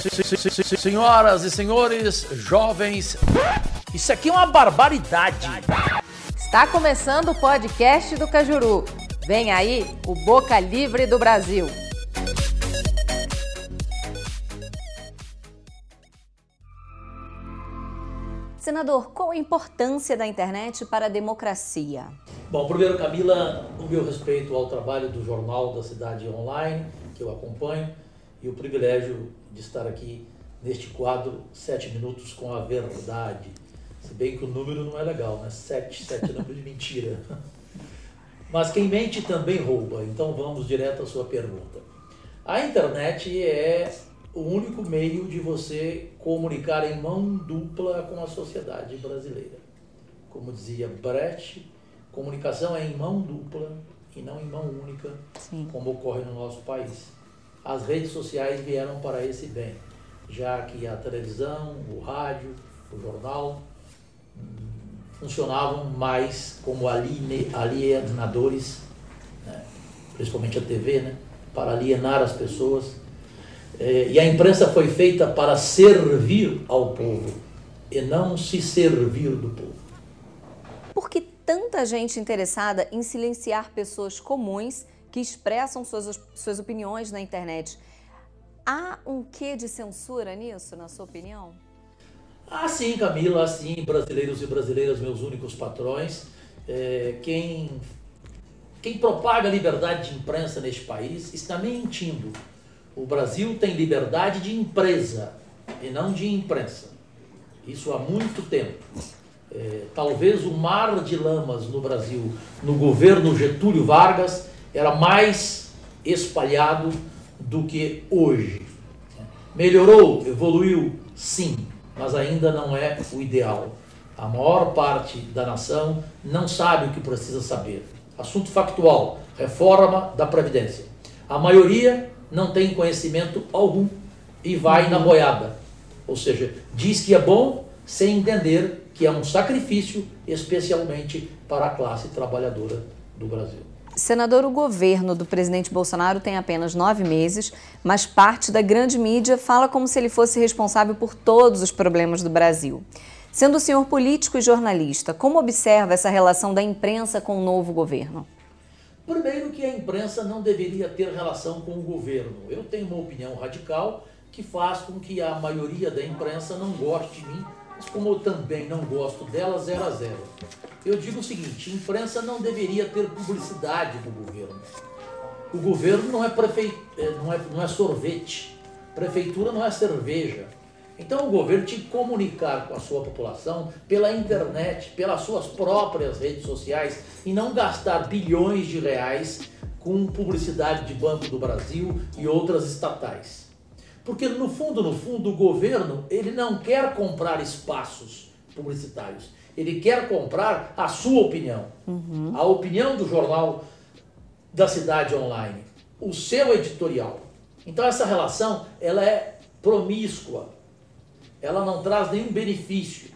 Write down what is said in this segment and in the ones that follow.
Senhoras e senhores, jovens, isso aqui é uma barbaridade. Está começando o podcast do Cajuru. Vem aí o Boca Livre do Brasil. Senador, qual a importância da internet para a democracia? Bom, primeiro, Camila, o meu respeito ao trabalho do Jornal da Cidade Online, que eu acompanho, e o privilégio de estar aqui neste quadro Sete Minutos com a Verdade. Se bem que o número não é legal, né? Sete, sete é número de mentira. Mas quem mente também rouba, então vamos direto à sua pergunta. A internet é o único meio de você comunicar em mão dupla com a sociedade brasileira. Como dizia Brecht, comunicação é em mão dupla e não em mão única, Sim. como ocorre no nosso país. As redes sociais vieram para esse bem, já que a televisão, o rádio, o jornal hum, funcionavam mais como alienadores, né? principalmente a TV, né? para alienar as pessoas. É, e a imprensa foi feita para servir ao povo e não se servir do povo. Por que tanta gente interessada em silenciar pessoas comuns que expressam suas, suas opiniões na internet. Há um quê de censura nisso, na sua opinião? Ah, sim, Camila, sim, brasileiros e brasileiras, meus únicos patrões. É, quem, quem propaga liberdade de imprensa neste país está mentindo. O Brasil tem liberdade de empresa e não de imprensa. Isso há muito tempo. É, talvez o mar de lamas no Brasil, no governo Getúlio Vargas, era mais espalhado do que hoje. Melhorou, evoluiu, sim, mas ainda não é o ideal. A maior parte da nação não sabe o que precisa saber. Assunto factual: reforma da Previdência. A maioria não tem conhecimento algum e vai na boiada. Ou seja, diz que é bom sem entender que é um sacrifício, especialmente para a classe trabalhadora do Brasil. Senador, o governo do presidente Bolsonaro tem apenas nove meses, mas parte da grande mídia fala como se ele fosse responsável por todos os problemas do Brasil. Sendo o senhor político e jornalista, como observa essa relação da imprensa com o novo governo? Primeiro, que a imprensa não deveria ter relação com o governo. Eu tenho uma opinião radical que faz com que a maioria da imprensa não goste de mim mas como eu também não gosto dela, zero a zero. Eu digo o seguinte, imprensa não deveria ter publicidade do governo. O governo não é, prefe... É, não é, não é sorvete, prefeitura não é cerveja. Então o governo tinha que comunicar com a sua população pela internet, pelas suas próprias redes sociais e não gastar bilhões de reais com publicidade de Banco do Brasil e outras estatais. Porque no fundo, no fundo, o governo ele não quer comprar espaços publicitários. Ele quer comprar a sua opinião, uhum. a opinião do jornal da cidade online, o seu editorial. Então essa relação ela é promíscua, ela não traz nenhum benefício.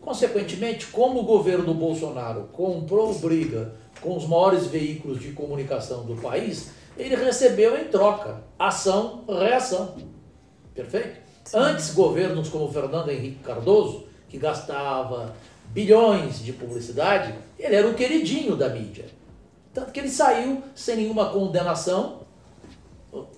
Consequentemente, como o governo Bolsonaro comprou briga com os maiores veículos de comunicação do país, ele recebeu em troca ação, reação. Perfeito? Sim. Antes, governos como Fernando Henrique Cardoso, que gastava bilhões de publicidade, ele era o queridinho da mídia. Tanto que ele saiu sem nenhuma condenação,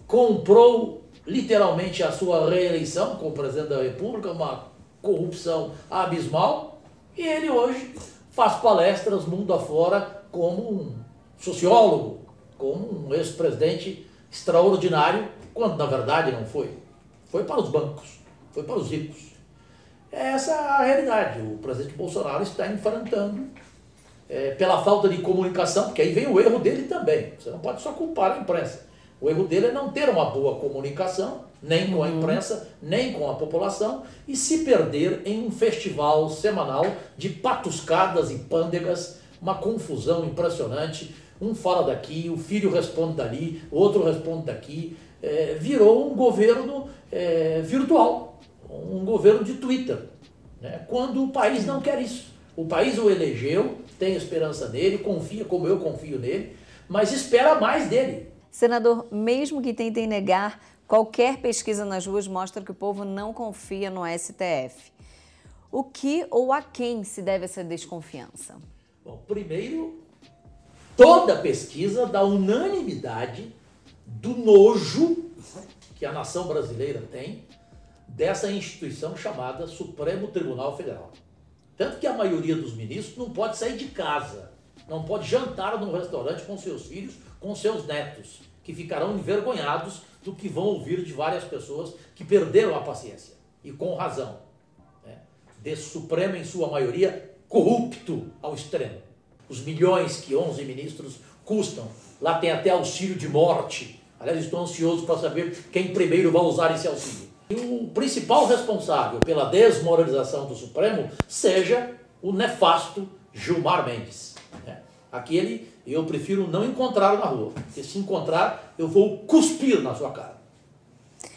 comprou literalmente a sua reeleição como presidente da República, uma corrupção abismal, e ele hoje faz palestras mundo afora como um sociólogo, como um ex-presidente extraordinário, quando na verdade não foi. Foi para os bancos, foi para os ricos. Essa é a realidade. O presidente Bolsonaro está enfrentando é, pela falta de comunicação, porque aí vem o erro dele também. Você não pode só culpar a imprensa. O erro dele é não ter uma boa comunicação, nem com a uhum. imprensa, nem com a população, e se perder em um festival semanal de patuscadas e pândegas, uma confusão impressionante, um fala daqui, o filho responde dali, outro responde daqui. É, virou um governo é, virtual, um governo de Twitter, né? quando o país não quer isso. O país o elegeu, tem esperança nele, confia como eu confio nele, mas espera mais dele. Senador, mesmo que tentem negar, qualquer pesquisa nas ruas mostra que o povo não confia no STF. O que ou a quem se deve essa desconfiança? Bom, primeiro, toda pesquisa dá unanimidade do nojo que a nação brasileira tem dessa instituição chamada Supremo Tribunal Federal. Tanto que a maioria dos ministros não pode sair de casa, não pode jantar num restaurante com seus filhos, com seus netos, que ficarão envergonhados do que vão ouvir de várias pessoas que perderam a paciência, e com razão. Né? Desse Supremo, em sua maioria, corrupto ao extremo. Os milhões que 11 ministros custam, lá tem até auxílio de morte. Aliás, estou ansioso para saber quem primeiro vai usar esse auxílio. E o principal responsável pela desmoralização do Supremo seja o nefasto Gilmar Mendes. Né? Aquele eu prefiro não encontrá-lo na rua, porque se encontrar, eu vou cuspir na sua cara,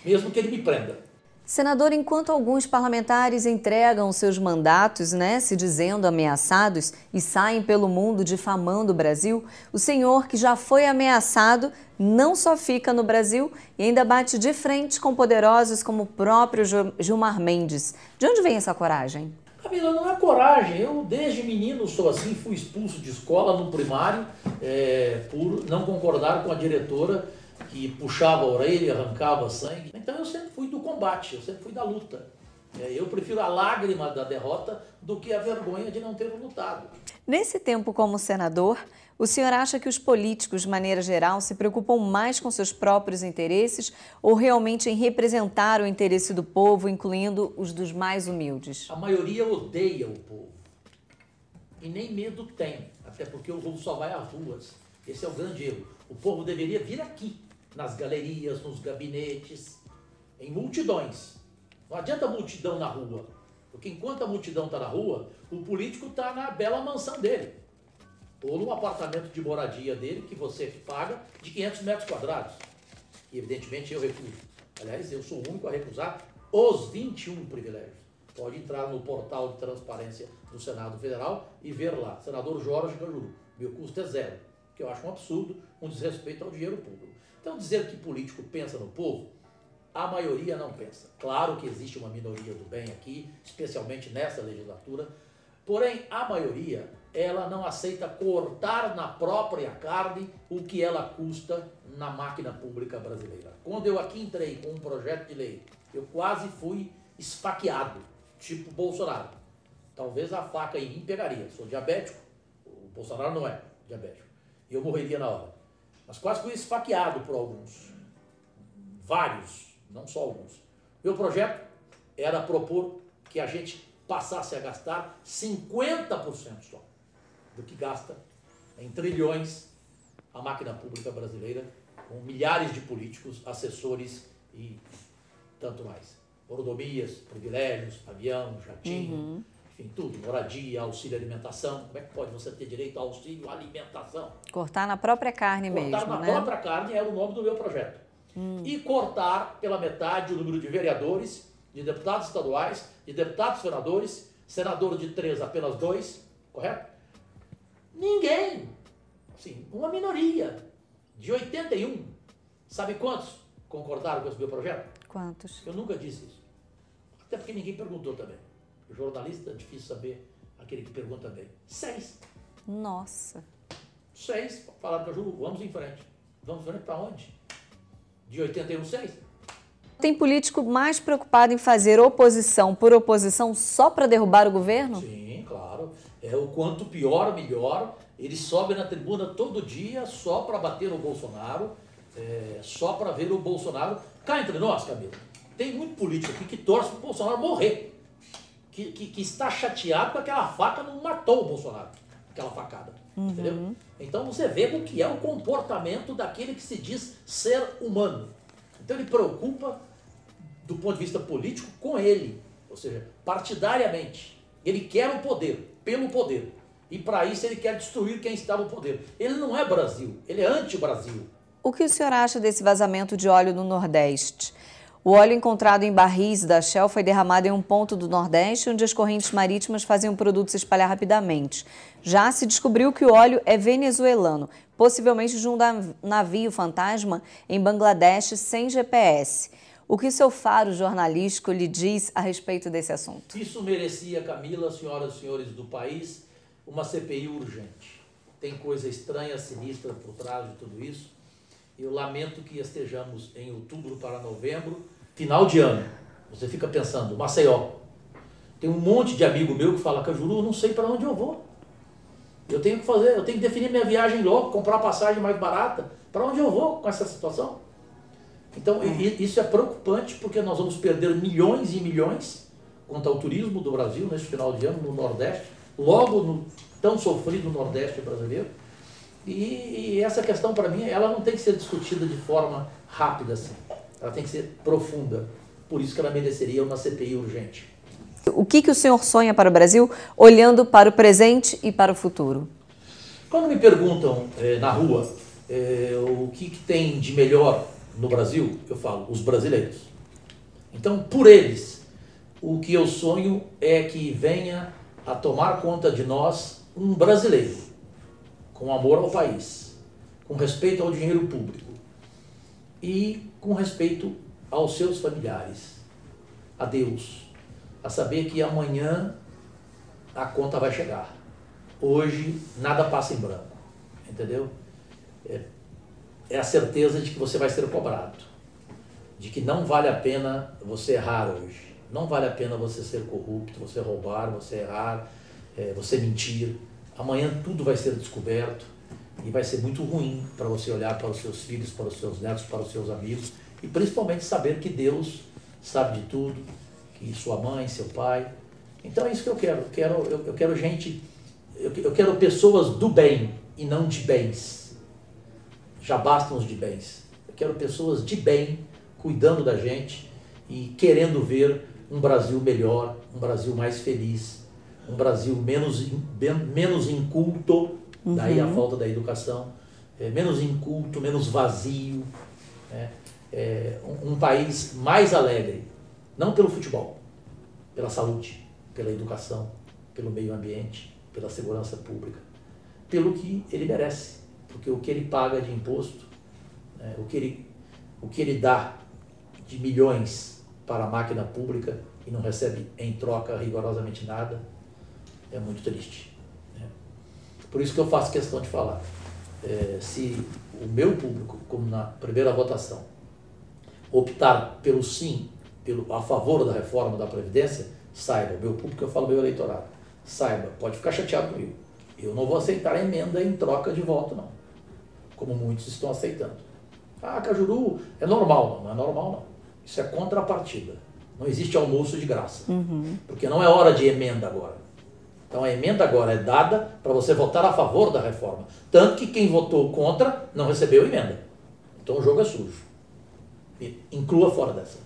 mesmo que ele me prenda. Senador, enquanto alguns parlamentares entregam seus mandatos, né, se dizendo ameaçados e saem pelo mundo difamando o Brasil, o senhor, que já foi ameaçado, não só fica no Brasil e ainda bate de frente com poderosos como o próprio Gilmar Mendes. De onde vem essa coragem? Camila, não é coragem. Eu, desde menino, sou assim, fui expulso de escola no primário é, por não concordar com a diretora que puxava a orelha, arrancava sangue. Então eu sempre fui do combate, eu sempre fui da luta. É, eu prefiro a lágrima da derrota do que a vergonha de não ter lutado. Nesse tempo como senador, o senhor acha que os políticos, de maneira geral, se preocupam mais com seus próprios interesses ou realmente em representar o interesse do povo, incluindo os dos mais humildes? A maioria odeia o povo. E nem medo tem, até porque o povo só vai às ruas. Esse é o grande erro. O povo deveria vir aqui, nas galerias, nos gabinetes, em multidões. Não adianta multidão na rua, porque enquanto a multidão está na rua, o político está na bela mansão dele, ou no apartamento de moradia dele, que você paga, de 500 metros quadrados. E evidentemente eu recuso. Aliás, eu sou o único a recusar os 21 privilégios. Pode entrar no portal de transparência do Senado Federal e ver lá, senador Jorge Cajuru. Meu custo é zero que eu acho um absurdo, um desrespeito ao dinheiro público. Então, dizer que político pensa no povo, a maioria não pensa. Claro que existe uma minoria do bem aqui, especialmente nessa legislatura, porém, a maioria, ela não aceita cortar na própria carne o que ela custa na máquina pública brasileira. Quando eu aqui entrei com um projeto de lei, eu quase fui esfaqueado, tipo Bolsonaro. Talvez a faca em mim pegaria. Sou diabético, o Bolsonaro não é diabético eu morreria na hora. Mas quase fui esfaqueado por alguns. Vários, não só alguns. Meu projeto era propor que a gente passasse a gastar 50% só do que gasta em trilhões a máquina pública brasileira, com milhares de políticos, assessores e tanto mais. Mordomias, privilégios, avião, jatinho, uhum enfim, tudo, moradia, auxílio alimentação. Como é que pode você ter direito ao auxílio alimentação? Cortar na própria carne cortar mesmo, Cortar na né? própria carne era o nome do meu projeto. Hum. E cortar pela metade o número de vereadores, de deputados estaduais, de deputados senadores, senador de três, apenas dois, correto? Ninguém. Assim, uma minoria. De 81. Sabe quantos concordaram com esse meu projeto? Quantos? Eu nunca disse isso. Até porque ninguém perguntou também. Jornalista, é difícil saber aquele que pergunta bem. Seis. Nossa. Seis. Falaram para Ju, vamos em frente. Vamos em frente para onde? De 81, seis. Tem político mais preocupado em fazer oposição por oposição só para derrubar o governo? Sim, claro. É o quanto pior, melhor. Ele sobe na tribuna todo dia só para bater no Bolsonaro, é, só para ver o Bolsonaro. Cá entre nós, Camila, tem muito político aqui que torce para o Bolsonaro morrer que, que, que, está chateado com aquela faca não matou o Bolsonaro, aquela facada. Uhum. Entendeu? Então você vê o que é o comportamento daquele que se diz ser humano. Então ele preocupa do ponto de vista político com ele, ou seja, partidariamente. Ele quer o poder, pelo poder. E para isso ele quer destruir quem está no poder. Ele não é Brasil, ele é anti-Brasil. O que o senhor acha desse vazamento de óleo no Nordeste? O óleo encontrado em barris da Shell foi derramado em um ponto do Nordeste, onde as correntes marítimas faziam o produto se espalhar rapidamente. Já se descobriu que o óleo é venezuelano, possivelmente de um navio fantasma em Bangladesh sem GPS. O que seu faro jornalístico lhe diz a respeito desse assunto? Isso merecia, Camila, senhoras e senhores do país, uma CPI urgente. Tem coisa estranha, sinistra por trás de tudo isso. Eu lamento que estejamos em outubro para novembro, final de ano. Você fica pensando, Maceió. Tem um monte de amigo meu que fala, Cajuru, não sei para onde eu vou. Eu tenho que fazer, eu tenho que definir minha viagem logo, comprar passagem mais barata. Para onde eu vou com essa situação? Então, isso é preocupante porque nós vamos perder milhões e milhões quanto ao turismo do Brasil neste final de ano no Nordeste, logo no tão sofrido Nordeste brasileiro. E, e essa questão, para mim, ela não tem que ser discutida de forma rápida assim. Ela tem que ser profunda. Por isso que ela mereceria uma CPI urgente. O que, que o senhor sonha para o Brasil, olhando para o presente e para o futuro? Quando me perguntam eh, na rua eh, o que, que tem de melhor no Brasil, eu falo, os brasileiros. Então, por eles, o que eu sonho é que venha a tomar conta de nós um brasileiro, com amor ao país, com respeito ao dinheiro público e com respeito aos seus familiares, a Deus, a saber que amanhã a conta vai chegar. Hoje nada passa em branco, entendeu? É, é a certeza de que você vai ser cobrado, de que não vale a pena você errar hoje, não vale a pena você ser corrupto, você roubar, você errar, é, você mentir. Amanhã tudo vai ser descoberto e vai ser muito ruim para você olhar para os seus filhos, para os seus netos, para os seus amigos e principalmente saber que Deus sabe de tudo, que sua mãe, seu pai. Então é isso que eu quero. Eu quero, eu, eu quero gente, eu, eu quero pessoas do bem e não de bens já bastam os de bens. Eu quero pessoas de bem cuidando da gente e querendo ver um Brasil melhor, um Brasil mais feliz, um Brasil menos, menos inculto, uhum. daí a falta da educação, é, menos inculto, menos vazio, né? é, um, um país mais alegre, não pelo futebol, pela saúde, pela educação, pelo meio ambiente, pela segurança pública, pelo que ele merece porque o que ele paga de imposto, né, o, que ele, o que ele dá de milhões para a máquina pública e não recebe em troca rigorosamente nada, é muito triste. Por isso que eu faço questão de falar. É, se o meu público, como na primeira votação, optar pelo sim, pelo, a favor da reforma da Previdência, saiba, meu público, eu falo meu eleitorado, saiba, pode ficar chateado comigo. Eu não vou aceitar emenda em troca de voto, não como muitos estão aceitando. Ah, Cajuru é normal. Não, não é normal, não. Isso é contrapartida. Não existe almoço de graça. Uhum. Porque não é hora de emenda agora. Então a emenda agora é dada para você votar a favor da reforma. Tanto que quem votou contra não recebeu emenda. Então o jogo é sujo. Inclua fora dessa.